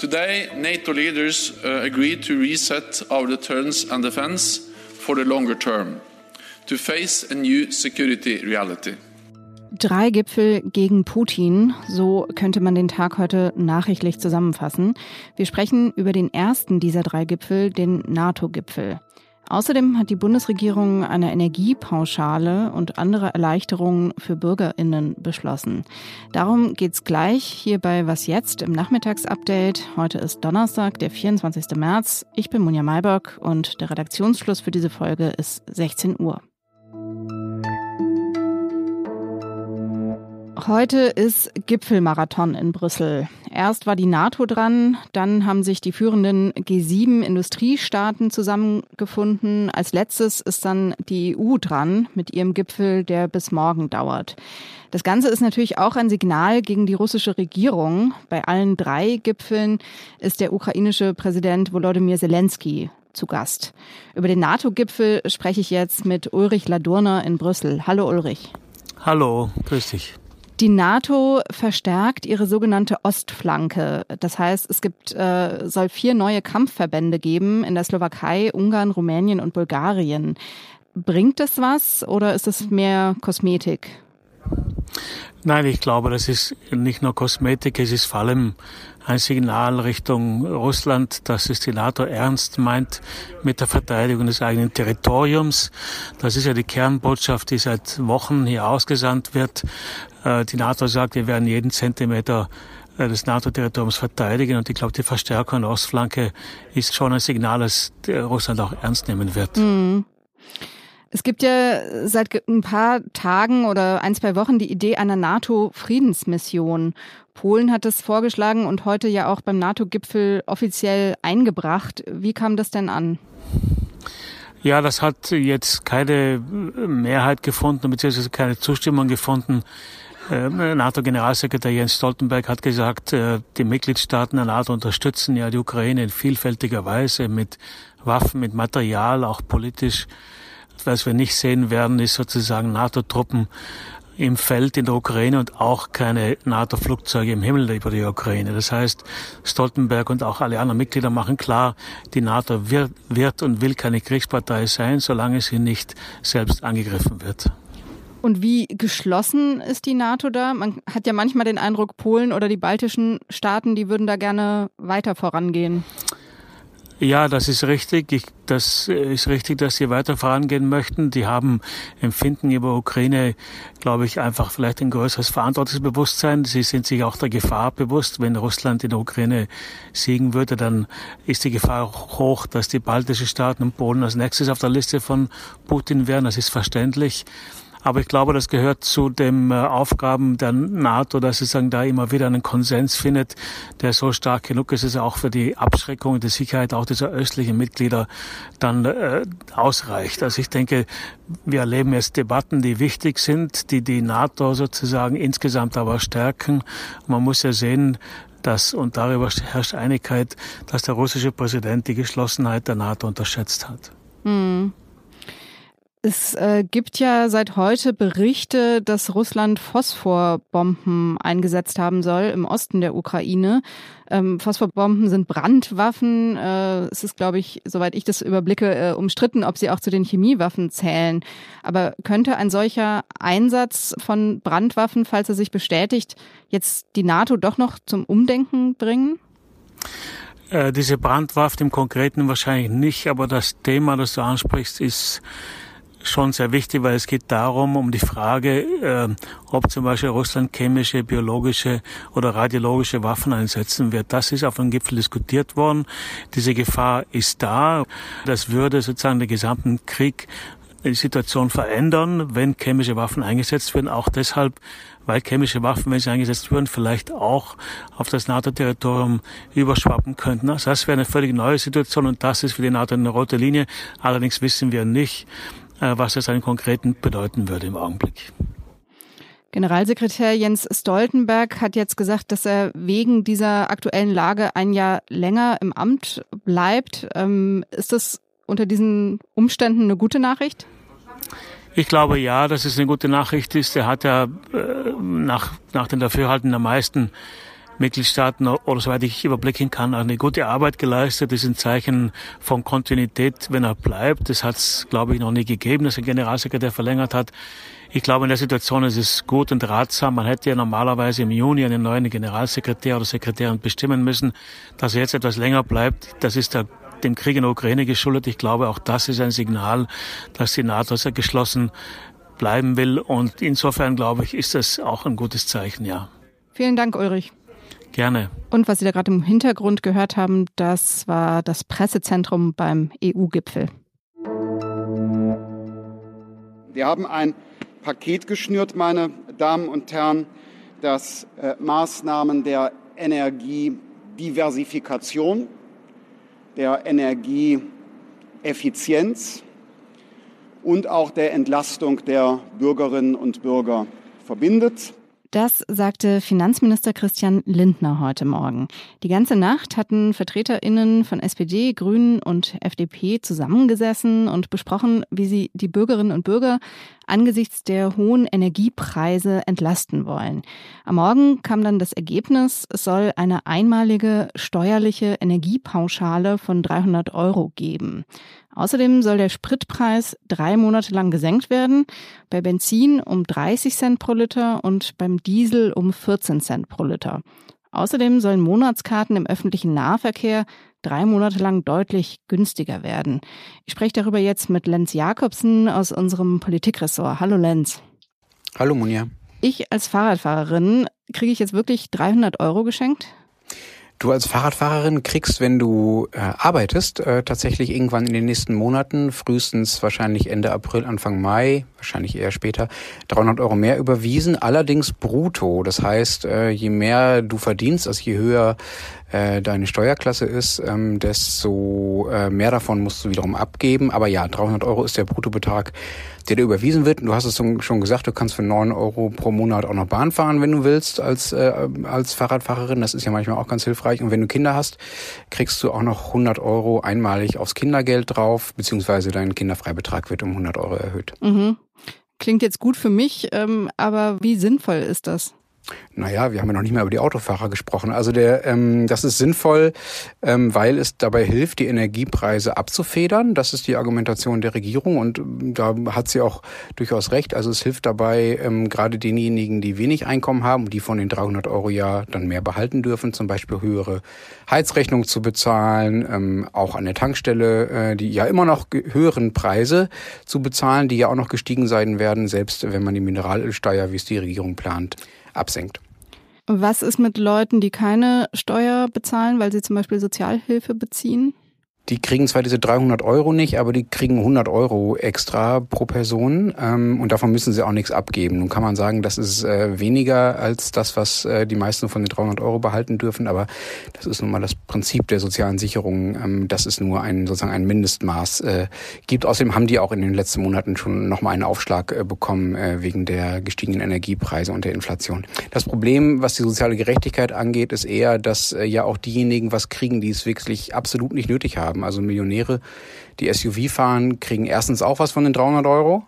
Today, NATO leaders uh, agreed to reset our deterrence and defense for the longer term, to face a new security reality. Drei Gipfel gegen Putin, so könnte man den Tag heute nachrichtlich zusammenfassen. Wir sprechen über den ersten dieser drei Gipfel, den NATO-Gipfel. Außerdem hat die Bundesregierung eine Energiepauschale und andere Erleichterungen für Bürgerinnen beschlossen. Darum geht's gleich hier bei Was jetzt im Nachmittagsupdate. Heute ist Donnerstag, der 24. März. Ich bin Munja Mayberg und der Redaktionsschluss für diese Folge ist 16 Uhr. Heute ist Gipfelmarathon in Brüssel. Erst war die NATO dran, dann haben sich die führenden G7-Industriestaaten zusammengefunden. Als letztes ist dann die EU dran mit ihrem Gipfel, der bis morgen dauert. Das Ganze ist natürlich auch ein Signal gegen die russische Regierung. Bei allen drei Gipfeln ist der ukrainische Präsident Volodymyr Zelensky zu Gast. Über den NATO-Gipfel spreche ich jetzt mit Ulrich Ladurner in Brüssel. Hallo Ulrich. Hallo, grüß dich. Die NATO verstärkt ihre sogenannte Ostflanke. Das heißt, es gibt, äh, soll vier neue Kampfverbände geben in der Slowakei, Ungarn, Rumänien und Bulgarien. Bringt das was oder ist es mehr Kosmetik? Nein, ich glaube, das ist nicht nur Kosmetik, es ist vor allem ein Signal Richtung Russland, dass es die NATO ernst meint mit der Verteidigung des eigenen Territoriums. Das ist ja die Kernbotschaft, die seit Wochen hier ausgesandt wird. Äh, die NATO sagt, wir werden jeden Zentimeter äh, des NATO-Territoriums verteidigen. Und ich glaube, die Verstärkung der Ostflanke ist schon ein Signal, dass Russland auch ernst nehmen wird. Mhm. Es gibt ja seit ein paar Tagen oder ein, zwei Wochen die Idee einer NATO-Friedensmission. Polen hat das vorgeschlagen und heute ja auch beim NATO-Gipfel offiziell eingebracht. Wie kam das denn an? Ja, das hat jetzt keine Mehrheit gefunden, beziehungsweise keine Zustimmung gefunden. Ähm, NATO-Generalsekretär Jens Stoltenberg hat gesagt, äh, die Mitgliedstaaten der NATO unterstützen ja die Ukraine in vielfältiger Weise mit Waffen, mit Material, auch politisch. Was wir nicht sehen werden, ist sozusagen NATO-Truppen im Feld in der Ukraine und auch keine NATO-Flugzeuge im Himmel über die Ukraine. Das heißt, Stoltenberg und auch alle anderen Mitglieder machen klar, die NATO wird, wird und will keine Kriegspartei sein, solange sie nicht selbst angegriffen wird. Und wie geschlossen ist die NATO da? Man hat ja manchmal den Eindruck, Polen oder die baltischen Staaten, die würden da gerne weiter vorangehen. Ja, das ist richtig. Ich, das ist richtig, dass sie weiter vorangehen möchten. Die haben Empfinden über Ukraine, glaube ich, einfach vielleicht ein größeres Verantwortungsbewusstsein. Sie sind sich auch der Gefahr bewusst. Wenn Russland in der Ukraine siegen würde, dann ist die Gefahr hoch, dass die baltischen Staaten und Polen als nächstes auf der Liste von Putin wären. Das ist verständlich. Aber ich glaube, das gehört zu den äh, Aufgaben der NATO, dass sie sagen, da immer wieder einen Konsens findet, der so stark genug ist, dass er auch für die Abschreckung und die Sicherheit auch dieser östlichen Mitglieder dann äh, ausreicht. Also ich denke, wir erleben jetzt Debatten, die wichtig sind, die die NATO sozusagen insgesamt aber stärken. Man muss ja sehen, dass, und darüber herrscht Einigkeit, dass der russische Präsident die Geschlossenheit der NATO unterschätzt hat. Mhm. Es äh, gibt ja seit heute Berichte, dass Russland Phosphorbomben eingesetzt haben soll im Osten der Ukraine. Ähm, Phosphorbomben sind Brandwaffen. Äh, es ist, glaube ich, soweit ich das überblicke, äh, umstritten, ob sie auch zu den Chemiewaffen zählen. Aber könnte ein solcher Einsatz von Brandwaffen, falls er sich bestätigt, jetzt die NATO doch noch zum Umdenken bringen? Äh, diese Brandwaffen im Konkreten wahrscheinlich nicht, aber das Thema, das du ansprichst, ist schon sehr wichtig, weil es geht darum, um die Frage, äh, ob zum Beispiel Russland chemische, biologische oder radiologische Waffen einsetzen wird. Das ist auf dem Gipfel diskutiert worden. Diese Gefahr ist da. Das würde sozusagen den gesamten Krieg die Situation verändern, wenn chemische Waffen eingesetzt werden. Auch deshalb, weil chemische Waffen, wenn sie eingesetzt würden, vielleicht auch auf das NATO-Territorium überschwappen könnten. Also das wäre eine völlig neue Situation und das ist für die NATO eine rote Linie. Allerdings wissen wir nicht, was das einen konkreten bedeuten würde im Augenblick. Generalsekretär Jens Stoltenberg hat jetzt gesagt, dass er wegen dieser aktuellen Lage ein Jahr länger im Amt bleibt. Ähm, ist das unter diesen Umständen eine gute Nachricht? Ich glaube ja, dass es eine gute Nachricht ist. Er hat ja äh, nach, nach den Dafürhalten der meisten Mitgliedstaaten oder soweit ich überblicken kann, eine gute Arbeit geleistet. Das ist ein Zeichen von Kontinuität, wenn er bleibt. Das hat es, glaube ich, noch nie gegeben, dass ein Generalsekretär verlängert hat. Ich glaube, in der Situation ist es gut und ratsam. Man hätte ja normalerweise im Juni einen neuen Generalsekretär oder Sekretärin bestimmen müssen. Dass er jetzt etwas länger bleibt, das ist der, dem Krieg in der Ukraine geschuldet. Ich glaube, auch das ist ein Signal, dass die NATO sehr geschlossen bleiben will. Und insofern, glaube ich, ist das auch ein gutes Zeichen, ja. Vielen Dank, Ulrich. Gerne. Und was Sie da gerade im Hintergrund gehört haben, das war das Pressezentrum beim EU-Gipfel. Wir haben ein Paket geschnürt, meine Damen und Herren, das äh, Maßnahmen der Energiediversifikation, der Energieeffizienz und auch der Entlastung der Bürgerinnen und Bürger verbindet. Das sagte Finanzminister Christian Lindner heute Morgen. Die ganze Nacht hatten Vertreterinnen von SPD, Grünen und FDP zusammengesessen und besprochen, wie sie die Bürgerinnen und Bürger angesichts der hohen Energiepreise entlasten wollen. Am Morgen kam dann das Ergebnis, es soll eine einmalige steuerliche Energiepauschale von 300 Euro geben. Außerdem soll der Spritpreis drei Monate lang gesenkt werden, bei Benzin um 30 Cent pro Liter und beim Diesel um 14 Cent pro Liter. Außerdem sollen Monatskarten im öffentlichen Nahverkehr drei Monate lang deutlich günstiger werden. Ich spreche darüber jetzt mit Lenz Jakobsen aus unserem Politikressort. Hallo Lenz. Hallo Munja. Ich als Fahrradfahrerin kriege ich jetzt wirklich 300 Euro geschenkt? Du als Fahrradfahrerin kriegst, wenn du äh, arbeitest, äh, tatsächlich irgendwann in den nächsten Monaten, frühestens wahrscheinlich Ende April, Anfang Mai, wahrscheinlich eher später, 300 Euro mehr überwiesen, allerdings brutto. Das heißt, äh, je mehr du verdienst, also je höher äh, deine Steuerklasse ist, ähm, desto äh, mehr davon musst du wiederum abgeben. Aber ja, 300 Euro ist der Bruttobetrag, der dir überwiesen wird. Und du hast es schon gesagt, du kannst für 9 Euro pro Monat auch noch Bahn fahren, wenn du willst, als, äh, als Fahrradfahrerin. Das ist ja manchmal auch ganz hilfreich. Und wenn du Kinder hast, kriegst du auch noch 100 Euro einmalig aufs Kindergeld drauf, beziehungsweise dein Kinderfreibetrag wird um 100 Euro erhöht. Mhm. Klingt jetzt gut für mich, ähm, aber wie sinnvoll ist das? Naja, wir haben ja noch nicht mehr über die Autofahrer gesprochen. Also der, ähm, das ist sinnvoll, ähm, weil es dabei hilft, die Energiepreise abzufedern. Das ist die Argumentation der Regierung und ähm, da hat sie auch durchaus recht. Also es hilft dabei, ähm, gerade denjenigen, die wenig Einkommen haben, die von den 300 Euro ja dann mehr behalten dürfen, zum Beispiel höhere Heizrechnung zu bezahlen, ähm, auch an der Tankstelle, äh, die ja immer noch höheren Preise zu bezahlen, die ja auch noch gestiegen sein werden, selbst wenn man die Mineralölsteuer, wie es die Regierung plant, absenkt. Was ist mit Leuten, die keine Steuer bezahlen, weil sie zum Beispiel Sozialhilfe beziehen? Die kriegen zwar diese 300 Euro nicht, aber die kriegen 100 Euro extra pro Person ähm, und davon müssen sie auch nichts abgeben. Nun kann man sagen, das ist äh, weniger als das, was äh, die meisten von den 300 Euro behalten dürfen, aber das ist nun mal das Prinzip der sozialen Sicherung, ähm, dass es nur ein sozusagen ein Mindestmaß äh, gibt. Außerdem haben die auch in den letzten Monaten schon nochmal einen Aufschlag äh, bekommen äh, wegen der gestiegenen Energiepreise und der Inflation. Das Problem, was die soziale Gerechtigkeit angeht, ist eher, dass äh, ja auch diejenigen was kriegen, die es wirklich absolut nicht nötig haben haben. Also Millionäre, die SUV fahren, kriegen erstens auch was von den 300 Euro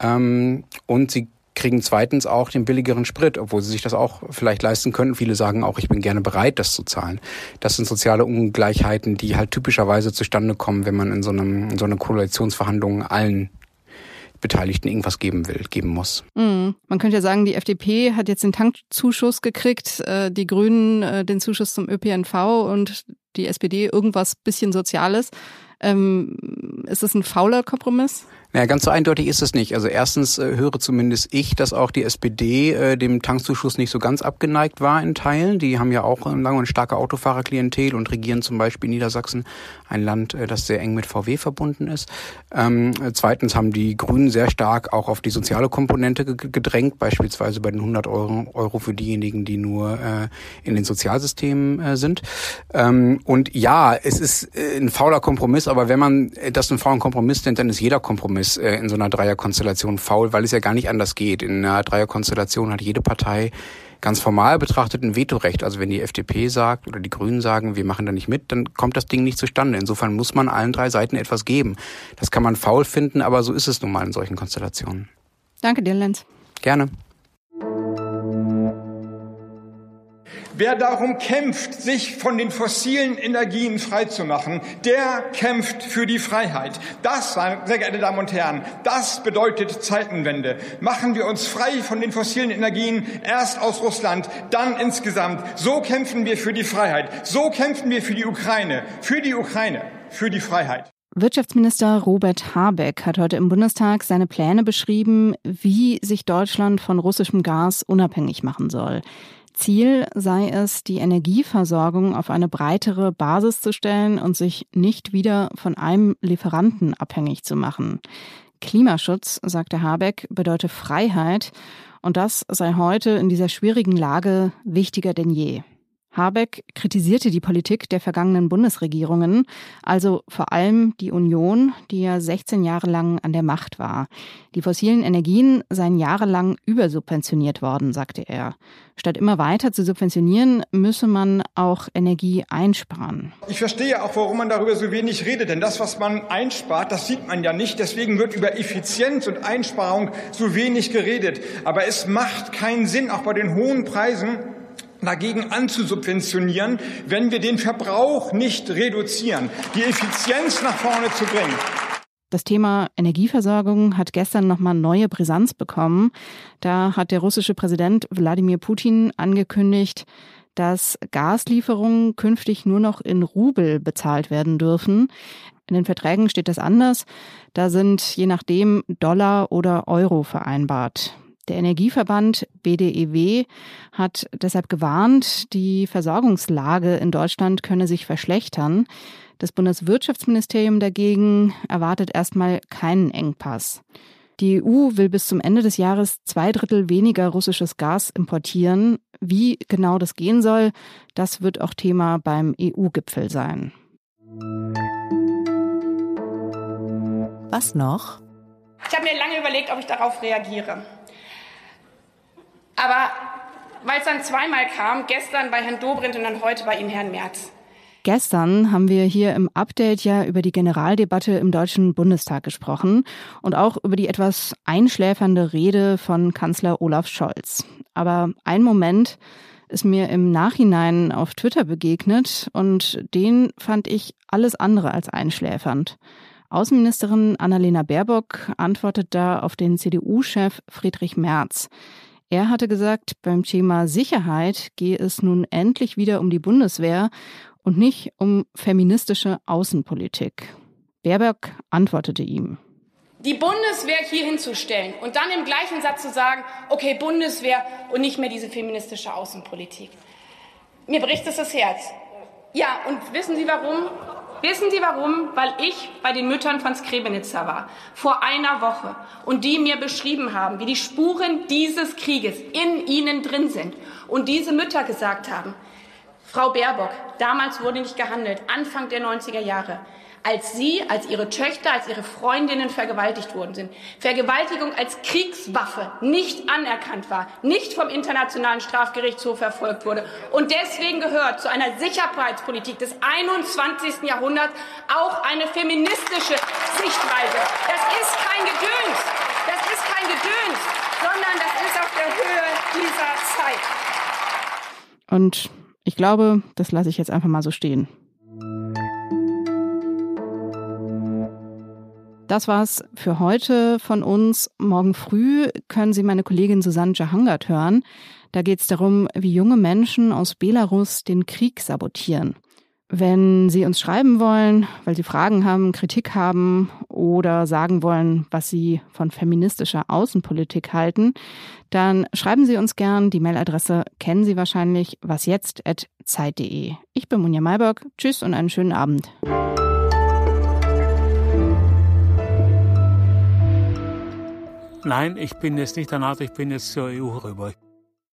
ähm, und sie kriegen zweitens auch den billigeren Sprit, obwohl sie sich das auch vielleicht leisten könnten. Viele sagen auch, ich bin gerne bereit, das zu zahlen. Das sind soziale Ungleichheiten, die halt typischerweise zustande kommen, wenn man in so, einem, in so einer Koalitionsverhandlung allen Beteiligten irgendwas geben will, geben muss. Mhm. Man könnte ja sagen, die FDP hat jetzt den Tankzuschuss gekriegt, äh, die Grünen äh, den Zuschuss zum ÖPNV und die SPD irgendwas bisschen Soziales. Ähm, ist das ein fauler Kompromiss? Naja, ganz so eindeutig ist es nicht. Also erstens äh, höre zumindest ich, dass auch die SPD äh, dem Tankzuschuss nicht so ganz abgeneigt war in Teilen. Die haben ja auch lange eine starke Autofahrerklientel und regieren zum Beispiel Niedersachsen, ein Land, äh, das sehr eng mit VW verbunden ist. Ähm, zweitens haben die Grünen sehr stark auch auf die soziale Komponente gedrängt, beispielsweise bei den 100 Euro, Euro für diejenigen, die nur äh, in den Sozialsystemen äh, sind. Ähm, und ja, es ist äh, ein fauler Kompromiss aber wenn man das einen faulen Kompromiss nennt, dann ist jeder Kompromiss äh, in so einer Dreierkonstellation faul, weil es ja gar nicht anders geht. In einer Dreierkonstellation hat jede Partei ganz formal betrachtet ein Vetorecht. Also wenn die FDP sagt oder die Grünen sagen, wir machen da nicht mit, dann kommt das Ding nicht zustande. Insofern muss man allen drei Seiten etwas geben. Das kann man faul finden, aber so ist es nun mal in solchen Konstellationen. Danke dir, Lenz. Gerne. Wer darum kämpft, sich von den fossilen Energien freizumachen, der kämpft für die Freiheit. Das, sehr geehrte Damen und Herren, das bedeutet Zeitenwende. Machen wir uns frei von den fossilen Energien, erst aus Russland, dann insgesamt. So kämpfen wir für die Freiheit. So kämpfen wir für die Ukraine, für die Ukraine, für die Freiheit. Wirtschaftsminister Robert Habeck hat heute im Bundestag seine Pläne beschrieben, wie sich Deutschland von russischem Gas unabhängig machen soll. Ziel sei es, die Energieversorgung auf eine breitere Basis zu stellen und sich nicht wieder von einem Lieferanten abhängig zu machen. Klimaschutz, sagte Habeck, bedeutet Freiheit und das sei heute in dieser schwierigen Lage wichtiger denn je. Habeck kritisierte die Politik der vergangenen Bundesregierungen, also vor allem die Union, die ja 16 Jahre lang an der Macht war. Die fossilen Energien seien jahrelang übersubventioniert worden, sagte er. Statt immer weiter zu subventionieren, müsse man auch Energie einsparen. Ich verstehe auch, warum man darüber so wenig redet, denn das, was man einspart, das sieht man ja nicht. Deswegen wird über Effizienz und Einsparung so wenig geredet. Aber es macht keinen Sinn, auch bei den hohen Preisen, dagegen anzusubventionieren, wenn wir den Verbrauch nicht reduzieren, die Effizienz nach vorne zu bringen. Das Thema Energieversorgung hat gestern nochmal neue Brisanz bekommen. Da hat der russische Präsident Wladimir Putin angekündigt, dass Gaslieferungen künftig nur noch in Rubel bezahlt werden dürfen. In den Verträgen steht das anders. Da sind je nachdem Dollar oder Euro vereinbart. Der Energieverband BDEW hat deshalb gewarnt, die Versorgungslage in Deutschland könne sich verschlechtern. Das Bundeswirtschaftsministerium dagegen erwartet erstmal keinen Engpass. Die EU will bis zum Ende des Jahres zwei Drittel weniger russisches Gas importieren. Wie genau das gehen soll, das wird auch Thema beim EU-Gipfel sein. Was noch? Ich habe mir lange überlegt, ob ich darauf reagiere. Aber weil es dann zweimal kam, gestern bei Herrn Dobrindt und dann heute bei Ihnen, Herrn Merz. Gestern haben wir hier im Update ja über die Generaldebatte im Deutschen Bundestag gesprochen und auch über die etwas einschläfernde Rede von Kanzler Olaf Scholz. Aber ein Moment ist mir im Nachhinein auf Twitter begegnet und den fand ich alles andere als einschläfernd. Außenministerin Annalena Baerbock antwortet da auf den CDU-Chef Friedrich Merz. Er hatte gesagt, beim Thema Sicherheit gehe es nun endlich wieder um die Bundeswehr und nicht um feministische Außenpolitik. Baerbock antwortete ihm. Die Bundeswehr hier hinzustellen und dann im gleichen Satz zu sagen, okay, Bundeswehr und nicht mehr diese feministische Außenpolitik. Mir bricht es das Herz. Ja, und wissen Sie warum? Wissen Sie warum? Weil ich bei den Müttern von Skrebenitzer war, vor einer Woche, und die mir beschrieben haben, wie die Spuren dieses Krieges in ihnen drin sind. Und diese Mütter gesagt haben, Frau Baerbock, damals wurde nicht gehandelt, Anfang der 90er Jahre als sie, als ihre Töchter, als ihre Freundinnen vergewaltigt worden sind. Vergewaltigung als Kriegswaffe nicht anerkannt war, nicht vom Internationalen Strafgerichtshof verfolgt wurde und deswegen gehört zu einer Sicherheitspolitik des 21. Jahrhunderts auch eine feministische Sichtweise. Das ist kein Gedöns, das ist kein Gedöns, sondern das ist auf der Höhe dieser Zeit. Und ich glaube, das lasse ich jetzt einfach mal so stehen. Das war's für heute von uns. Morgen früh können Sie meine Kollegin Susanne Jahangard hören. Da geht es darum, wie junge Menschen aus Belarus den Krieg sabotieren. Wenn Sie uns schreiben wollen, weil Sie Fragen haben, Kritik haben oder sagen wollen, was Sie von feministischer Außenpolitik halten, dann schreiben Sie uns gern. Die Mailadresse kennen Sie wahrscheinlich wasjetzt.zeit.de. Ich bin Munja Mayberg. Tschüss und einen schönen Abend. Nein, ich bin jetzt nicht der NATO, ich bin jetzt zur EU rüber.